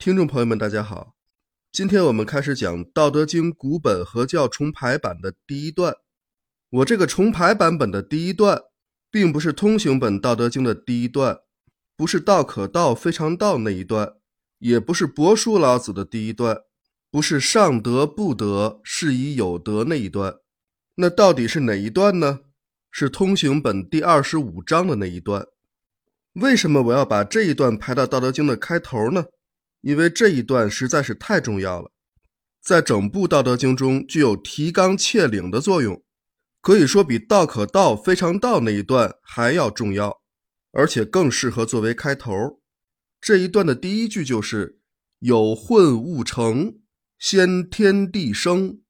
听众朋友们，大家好，今天我们开始讲《道德经》古本合教重排版的第一段。我这个重排版本的第一段，并不是通行本《道德经》的第一段，不是“道可道，非常道”那一段，也不是帛书老子的第一段，不是“上德不德，是以有德”那一段。那到底是哪一段呢？是通行本第二十五章的那一段。为什么我要把这一段排到《道德经》的开头呢？因为这一段实在是太重要了，在整部《道德经》中具有提纲挈领的作用，可以说比“道可道，非常道”那一段还要重要，而且更适合作为开头。这一段的第一句就是“有混物成，先天地生，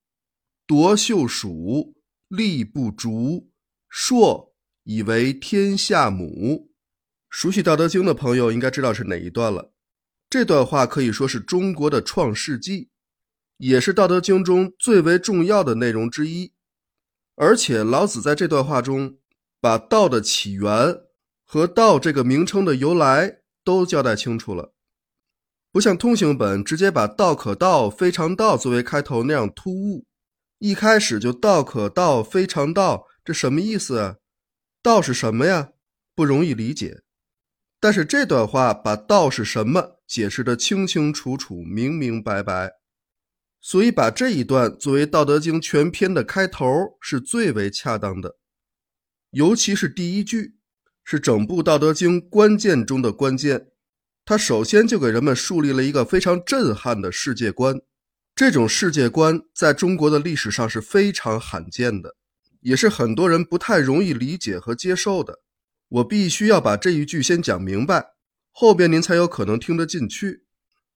夺秀属，力不足，硕以为天下母”。熟悉《道德经》的朋友应该知道是哪一段了。这段话可以说是中国的创世纪，也是《道德经》中最为重要的内容之一。而且老子在这段话中，把道的起源和道这个名称的由来都交代清楚了，不像通行本直接把“道可道，非常道”作为开头那样突兀。一开始就“道可道，非常道”，这什么意思？道是什么呀？不容易理解。但是这段话把道是什么？解释的清清楚楚、明明白白，所以把这一段作为《道德经》全篇的开头是最为恰当的。尤其是第一句，是整部《道德经》关键中的关键。它首先就给人们树立了一个非常震撼的世界观。这种世界观在中国的历史上是非常罕见的，也是很多人不太容易理解和接受的。我必须要把这一句先讲明白。后边您才有可能听得进去。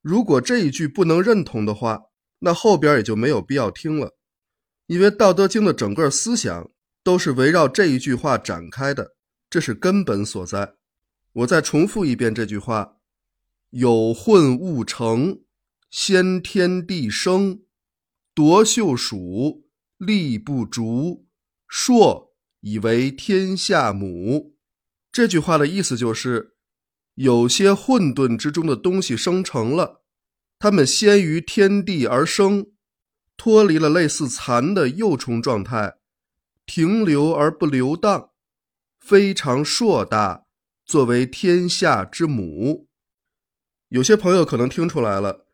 如果这一句不能认同的话，那后边也就没有必要听了。因为《道德经》的整个思想都是围绕这一句话展开的，这是根本所在。我再重复一遍这句话：“有混物成，先天地生，夺秀属，力不足，硕以为天下母。”这句话的意思就是。有些混沌之中的东西生成了，它们先于天地而生，脱离了类似蚕的幼虫状态，停留而不流荡，非常硕大，作为天下之母。有些朋友可能听出来了，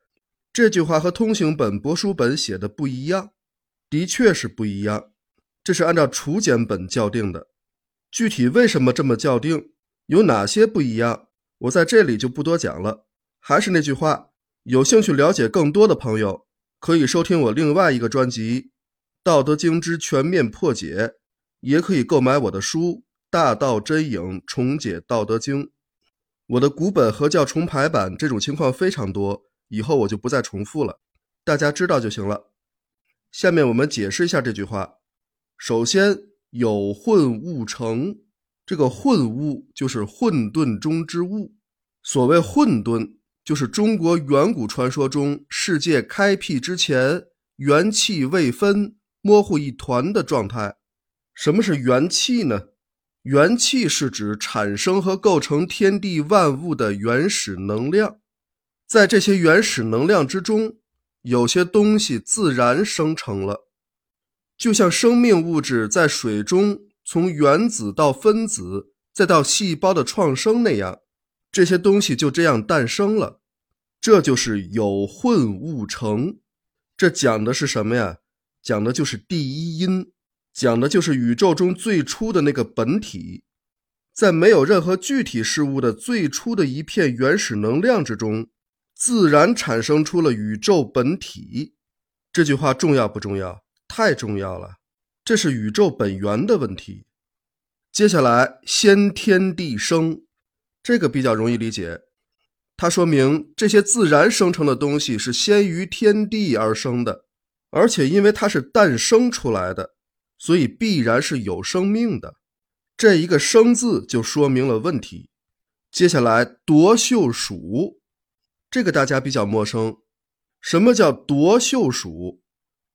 这句话和通行本、帛书本写的不一样，的确是不一样，这是按照楚简本校定的。具体为什么这么校定，有哪些不一样？我在这里就不多讲了，还是那句话，有兴趣了解更多的朋友，可以收听我另外一个专辑《道德经之全面破解》，也可以购买我的书《大道真影重解道德经》。我的古本合教重排版这种情况非常多，以后我就不再重复了，大家知道就行了。下面我们解释一下这句话。首先，有混物成。这个混物就是混沌中之物。所谓混沌，就是中国远古传说中世界开辟之前元气未分、模糊一团的状态。什么是元气呢？元气是指产生和构成天地万物的原始能量。在这些原始能量之中，有些东西自然生成了，就像生命物质在水中。从原子到分子，再到细胞的创生那样，这些东西就这样诞生了。这就是有混物成。这讲的是什么呀？讲的就是第一因，讲的就是宇宙中最初的那个本体，在没有任何具体事物的最初的一片原始能量之中，自然产生出了宇宙本体。这句话重要不重要？太重要了。这是宇宙本源的问题。接下来，先天地生，这个比较容易理解。它说明这些自然生成的东西是先于天地而生的，而且因为它是诞生出来的，所以必然是有生命的。这一个“生”字就说明了问题。接下来，夺秀属，这个大家比较陌生。什么叫夺秀属？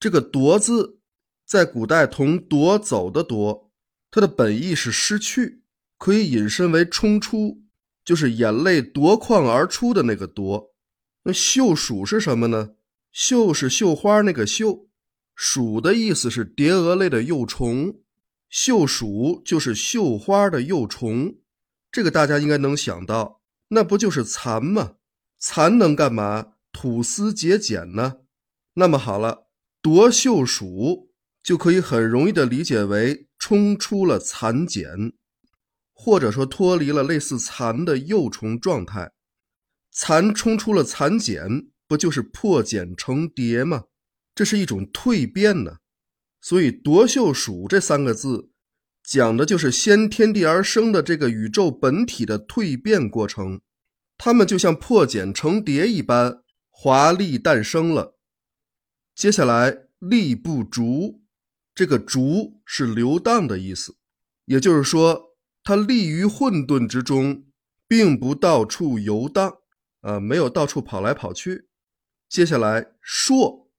这个“夺”字。在古代，同夺走的夺，它的本意是失去，可以引申为冲出，就是眼泪夺眶而出的那个夺。那绣鼠是什么呢？绣是绣花那个绣，鼠的意思是蝶蛾类的幼虫，绣鼠就是绣花的幼虫。这个大家应该能想到，那不就是蚕吗？蚕能干嘛？吐丝结茧呢？那么好了，夺秀鼠就可以很容易的理解为冲出了蚕茧，或者说脱离了类似蚕的幼虫状态。蚕冲出了蚕茧，不就是破茧成蝶吗？这是一种蜕变呢。所以“夺秀鼠”这三个字，讲的就是先天地而生的这个宇宙本体的蜕变过程。它们就像破茧成蝶一般华丽诞生了。接下来“力不逐”，这个“逐”是流荡的意思，也就是说，它立于混沌之中，并不到处游荡。啊，没有到处跑来跑去。接下来“硕”，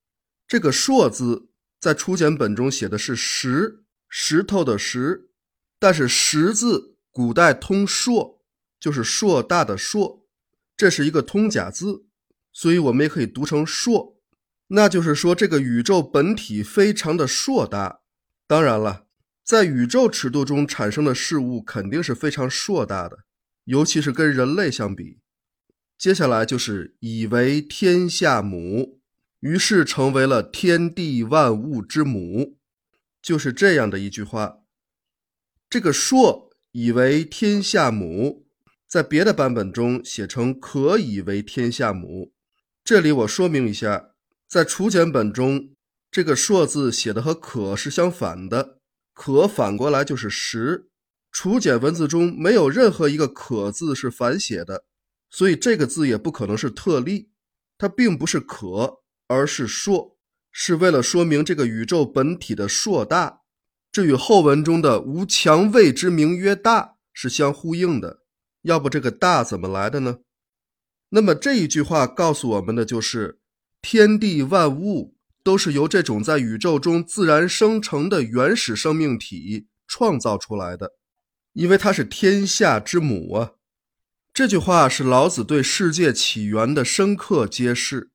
这个“硕”字在初简本中写的是石，石头的石，但是“石”字古代通“硕”，就是硕大的“硕”，这是一个通假字，所以我们也可以读成“硕”。那就是说，这个宇宙本体非常的硕大。当然了，在宇宙尺度中产生的事物肯定是非常硕大的，尤其是跟人类相比。接下来就是以为天下母，于是成为了天地万物之母，就是这样的一句话。这个“硕以为天下母”在别的版本中写成“可以为天下母”。这里我说明一下，在楚简本中，这个“硕”字写的和“可”是相反的，“可”反过来就是“实”。楚简文字中没有任何一个“可”字是反写的。所以这个字也不可能是特例，它并不是可，而是硕，是为了说明这个宇宙本体的硕大。这与后文中的“无强谓之名曰大”是相呼应的。要不这个“大”怎么来的呢？那么这一句话告诉我们的就是，天地万物都是由这种在宇宙中自然生成的原始生命体创造出来的，因为它是天下之母啊。这句话是老子对世界起源的深刻揭示，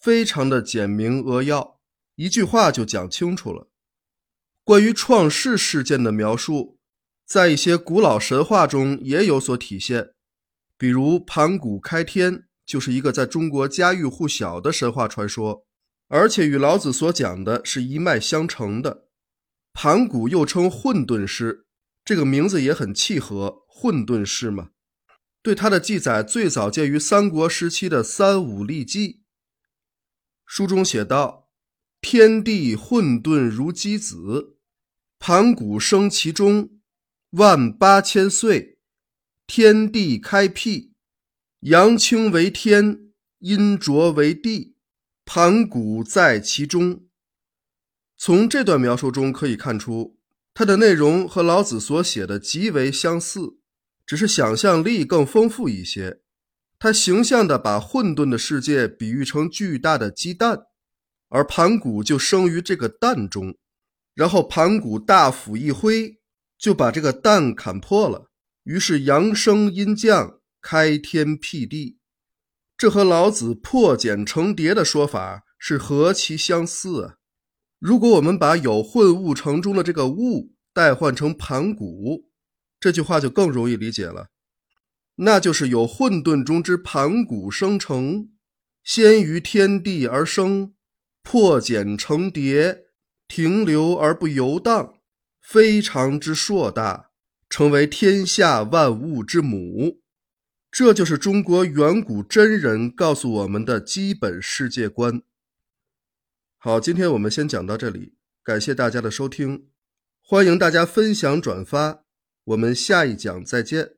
非常的简明扼要，一句话就讲清楚了。关于创世事件的描述，在一些古老神话中也有所体现，比如盘古开天就是一个在中国家喻户晓的神话传说，而且与老子所讲的是一脉相承的。盘古又称混沌师，这个名字也很契合，混沌师嘛。对他的记载最早见于三国时期的《三武历纪》，书中写道：“天地混沌如鸡子，盘古生其中，万八千岁，天地开辟，阳清为天，阴浊为地，盘古在其中。”从这段描述中可以看出，它的内容和老子所写的极为相似。只是想象力更丰富一些，他形象地把混沌的世界比喻成巨大的鸡蛋，而盘古就生于这个蛋中，然后盘古大斧一挥，就把这个蛋砍破了，于是阳生阴降，开天辟地，这和老子破茧成蝶的说法是何其相似啊！如果我们把有混物成中的这个物代换成盘古。这句话就更容易理解了，那就是有混沌中之盘古生成，先于天地而生，破茧成蝶，停留而不游荡，非常之硕大，成为天下万物之母。这就是中国远古真人告诉我们的基本世界观。好，今天我们先讲到这里，感谢大家的收听，欢迎大家分享转发。我们下一讲再见。